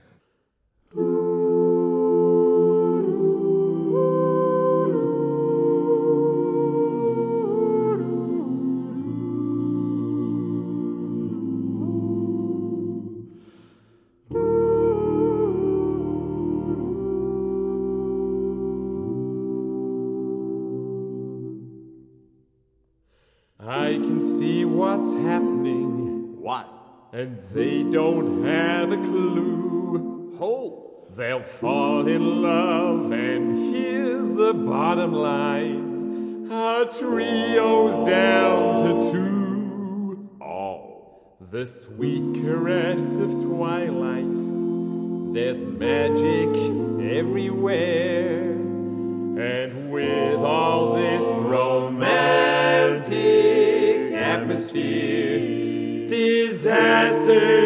And they don't have a clue. Oh, they'll fall in love, and here's the bottom line: our trio's down to two. Oh, the sweet caress of twilight. There's magic everywhere, and with all say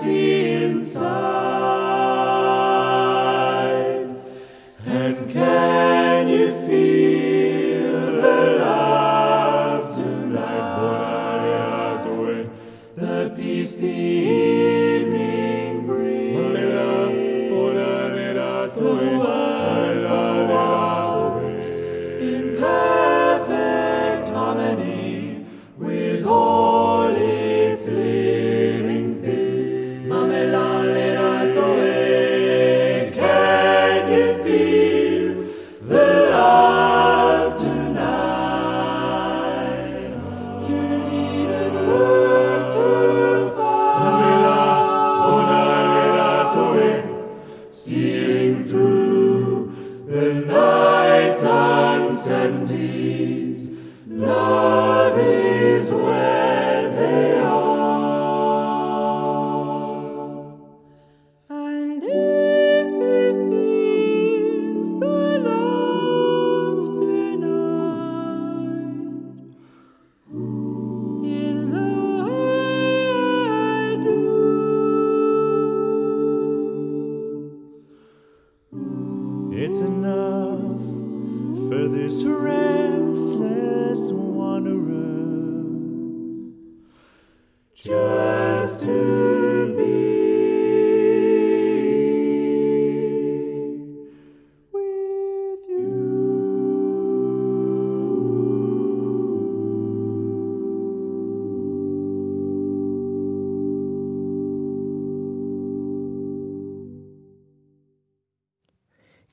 see inside.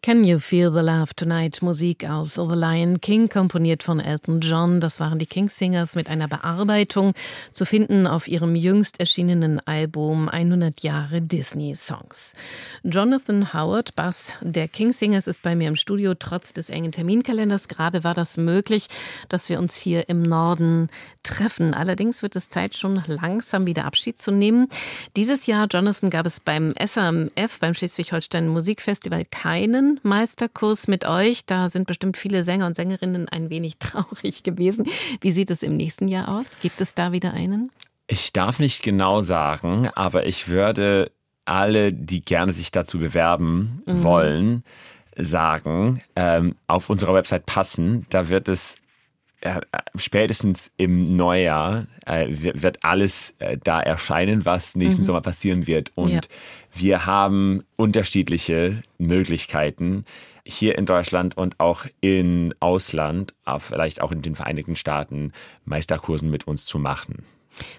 Can You Feel the Love Tonight? Musik aus The Lion King, komponiert von Elton John. Das waren die Kingsingers mit einer Bearbeitung zu finden auf ihrem jüngst erschienenen Album 100 Jahre Disney Songs. Jonathan Howard, Bass der Kingsingers, ist bei mir im Studio trotz des engen Terminkalenders. Gerade war das möglich, dass wir uns hier im Norden treffen. Allerdings wird es Zeit, schon langsam wieder Abschied zu nehmen. Dieses Jahr, Jonathan, gab es beim SAMF, beim Schleswig-Holstein Musikfestival, keinen Meisterkurs mit euch. Da sind bestimmt viele Sänger und Sängerinnen ein wenig traurig gewesen. Wie sieht es im nächsten Jahr aus? Gibt es da wieder einen? Ich darf nicht genau sagen, aber ich würde alle, die gerne sich dazu bewerben wollen, sagen, ähm, auf unserer Website passen. Da wird es äh, spätestens im Neujahr äh, wird alles äh, da erscheinen, was nächsten Sommer passieren wird. Und Ja. Wir haben unterschiedliche Möglichkeiten hier in Deutschland und auch in Ausland, vielleicht auch in den Vereinigten Staaten, Meisterkursen mit uns zu machen.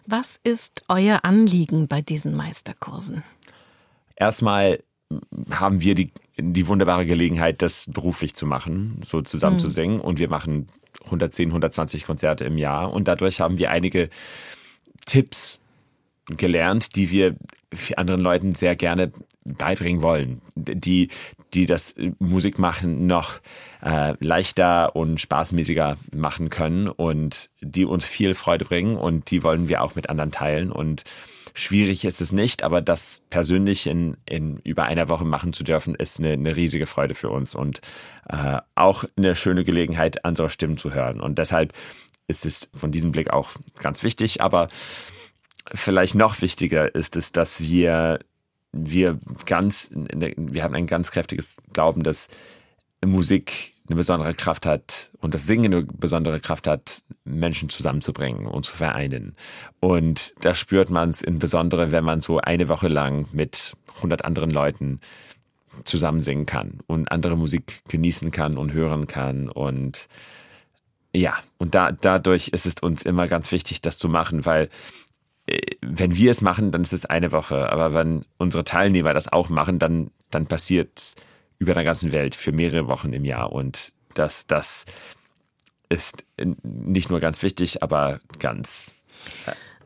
Was ist euer Anliegen bei diesen Meisterkursen? erstmal haben wir die, die wunderbare Gelegenheit, das beruflich zu machen, so zusammen zu singen. Und wir machen 110, 120 Konzerte im Jahr. Und dadurch haben wir einige Tipps gelernt, die wir anderen Leuten sehr gerne beibringen wollen, die, die das Musikmachen noch äh, leichter und spaßmäßiger machen können und die uns viel Freude bringen und die wollen wir auch mit anderen teilen und schwierig ist es nicht, aber das persönlich in, in über einer Woche machen zu dürfen, ist eine, eine riesige Freude für uns und äh, auch eine schöne Gelegenheit, andere Stimmen zu hören. Und deshalb ist es von diesem Blick auch ganz wichtig, aber vielleicht noch wichtiger ist es, dass wir, wir ganz, wir haben ein ganz kräftiges Glauben, dass Musik eine besondere Kraft hat und das Singen eine besondere Kraft hat, Menschen zusammenzubringen und zu vereinen. Und da spürt man es insbesondere, wenn man so eine Woche lang mit 100 anderen Leuten zusammen singen kann und andere Musik genießen kann und hören kann und ja, und da, dadurch ist es uns immer ganz wichtig, das zu machen, weil wenn wir es machen, dann ist es eine Woche. Aber wenn unsere Teilnehmer das auch machen, dann, dann passiert es über der ganzen Welt für mehrere Wochen im Jahr. Und das, das ist nicht nur ganz wichtig, aber ganz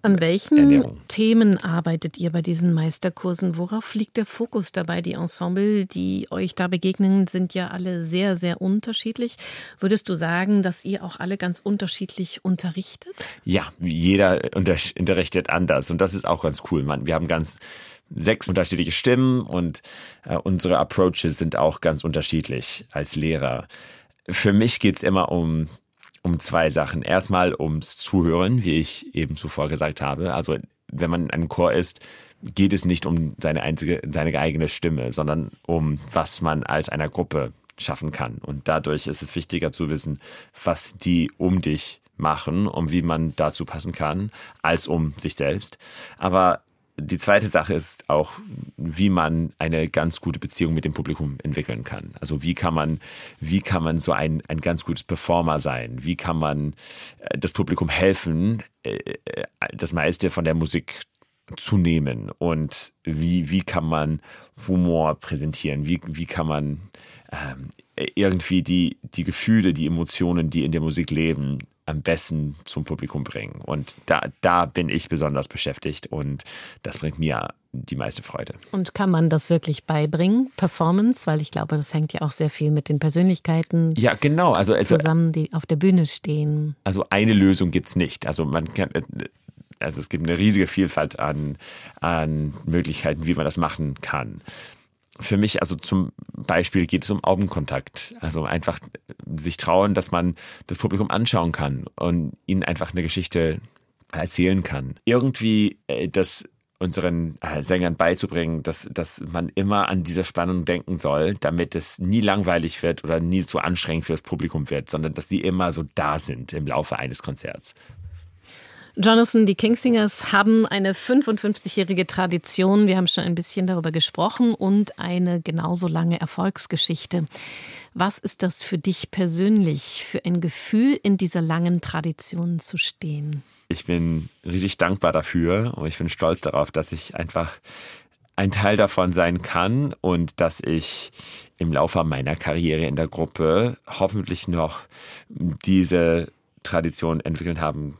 An welchen Ernährung. Themen arbeitet ihr bei diesen Meisterkursen? Worauf liegt der Fokus dabei? Die Ensemble, die euch da begegnen, sind ja alle sehr, sehr unterschiedlich. Würdest du sagen, dass ihr auch alle ganz unterschiedlich unterrichtet? Ja, jeder unter- unterrichtet anders und das ist auch ganz cool. Man, wir haben ganz sechs unterschiedliche Stimmen und äh, unsere Approaches sind auch ganz unterschiedlich als Lehrer. Für mich geht's immer um um zwei Sachen. Erstmal ums Zuhören, wie ich eben zuvor gesagt habe. Also wenn man in einem Chor ist, geht es nicht um seine einzige, seine eigene Stimme, sondern um was man als einer Gruppe schaffen kann. Und dadurch ist es wichtiger zu wissen, was die um dich machen und wie man dazu passen kann, als um sich selbst. Aber die zweite Sache ist auch, wie man eine ganz gute Beziehung mit dem Publikum entwickeln kann. Also wie kann man, wie kann man so ein, ein ganz gutes Performer sein? Wie kann man äh, das Publikum helfen, äh, äh, das meiste von der Musik zu nehmen? Und wie, wie kann man Humor präsentieren? Wie, wie kann man ähm, irgendwie die, die Gefühle, die Emotionen, die in der Musik leben, am besten zum Publikum bringen. Und da, da bin ich besonders beschäftigt und das bringt mir die meiste Freude. Und kann man das wirklich beibringen, Performance? Weil ich glaube, das hängt ja auch sehr viel mit den Persönlichkeiten ja, genau. also, also zusammen, die auf der Bühne stehen. Also eine Lösung gibt es nicht. Also man kann, also es gibt eine riesige Vielfalt an, an Möglichkeiten, wie man das machen kann. Für mich, also zum Beispiel geht es um Augenkontakt. Also einfach sich trauen, dass man das Publikum anschauen kann und ihnen einfach eine Geschichte erzählen kann. Irgendwie äh, das unseren äh, Sängern beizubringen, dass, dass man immer an diese Spannung denken soll, damit es nie langweilig wird oder nie so anstrengend für das Publikum wird, sondern dass sie immer so da sind im Laufe eines Konzerts. Jonathan, die Kingsingers haben eine 55-jährige Tradition. Wir haben schon ein bisschen darüber gesprochen und eine genauso lange Erfolgsgeschichte. Was ist das für dich persönlich, für ein Gefühl, in dieser langen Tradition zu stehen? Ich bin riesig dankbar dafür und ich bin stolz darauf, dass ich einfach ein Teil davon sein kann und dass ich im Laufe meiner Karriere in der Gruppe hoffentlich noch diese Tradition entwickeln haben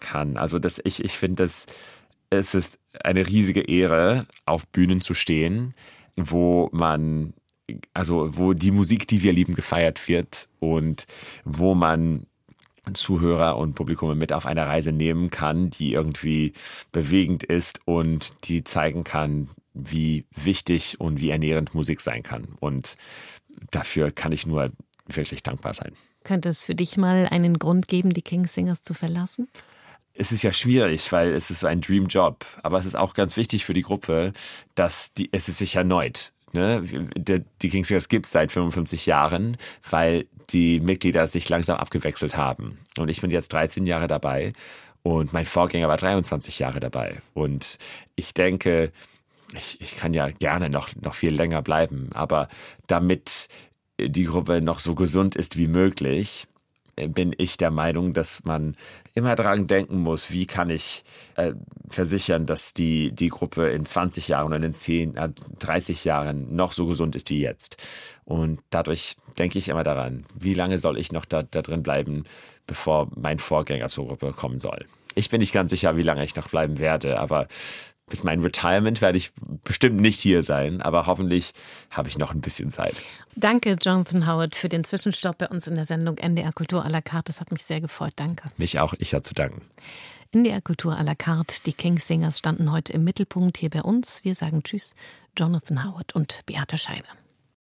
kann. Also das, ich, ich finde, es ist eine riesige Ehre, auf Bühnen zu stehen, wo man, also wo die Musik, die wir lieben, gefeiert wird und wo man Zuhörer und Publikum mit auf eine Reise nehmen kann, die irgendwie bewegend ist und die zeigen kann, wie wichtig und wie ernährend Musik sein kann. Und dafür kann ich nur wirklich dankbar sein. Könnte es für dich mal einen Grund geben, die King Singers zu verlassen? Es ist ja schwierig, weil es ist ein Dream Job. Aber es ist auch ganz wichtig für die Gruppe, dass die, es ist sich erneut. Ne? Die, die Kingsingers gibt es seit 55 Jahren, weil die Mitglieder sich langsam abgewechselt haben. Und ich bin jetzt 13 Jahre dabei und mein Vorgänger war 23 Jahre dabei. Und ich denke, ich, ich kann ja gerne noch, noch viel länger bleiben, aber damit die Gruppe noch so gesund ist wie möglich, bin ich der Meinung, dass man immer daran denken muss, wie kann ich äh, versichern, dass die, die Gruppe in 20 Jahren oder in 10, äh, 30 Jahren noch so gesund ist wie jetzt. Und dadurch denke ich immer daran, wie lange soll ich noch da, da drin bleiben, bevor mein Vorgänger zur Gruppe kommen soll. Ich bin nicht ganz sicher, wie lange ich noch bleiben werde, aber bis mein Retirement werde ich bestimmt nicht hier sein, aber hoffentlich habe ich noch ein bisschen Zeit. Danke, Jonathan Howard, für den Zwischenstopp bei uns in der Sendung NDR Kultur à la carte. Das hat mich sehr gefreut. Danke. Mich auch. Ich habe zu danken. NDR Kultur à la carte. Die Kingsingers standen heute im Mittelpunkt hier bei uns. Wir sagen Tschüss, Jonathan Howard und Beate Scheibe.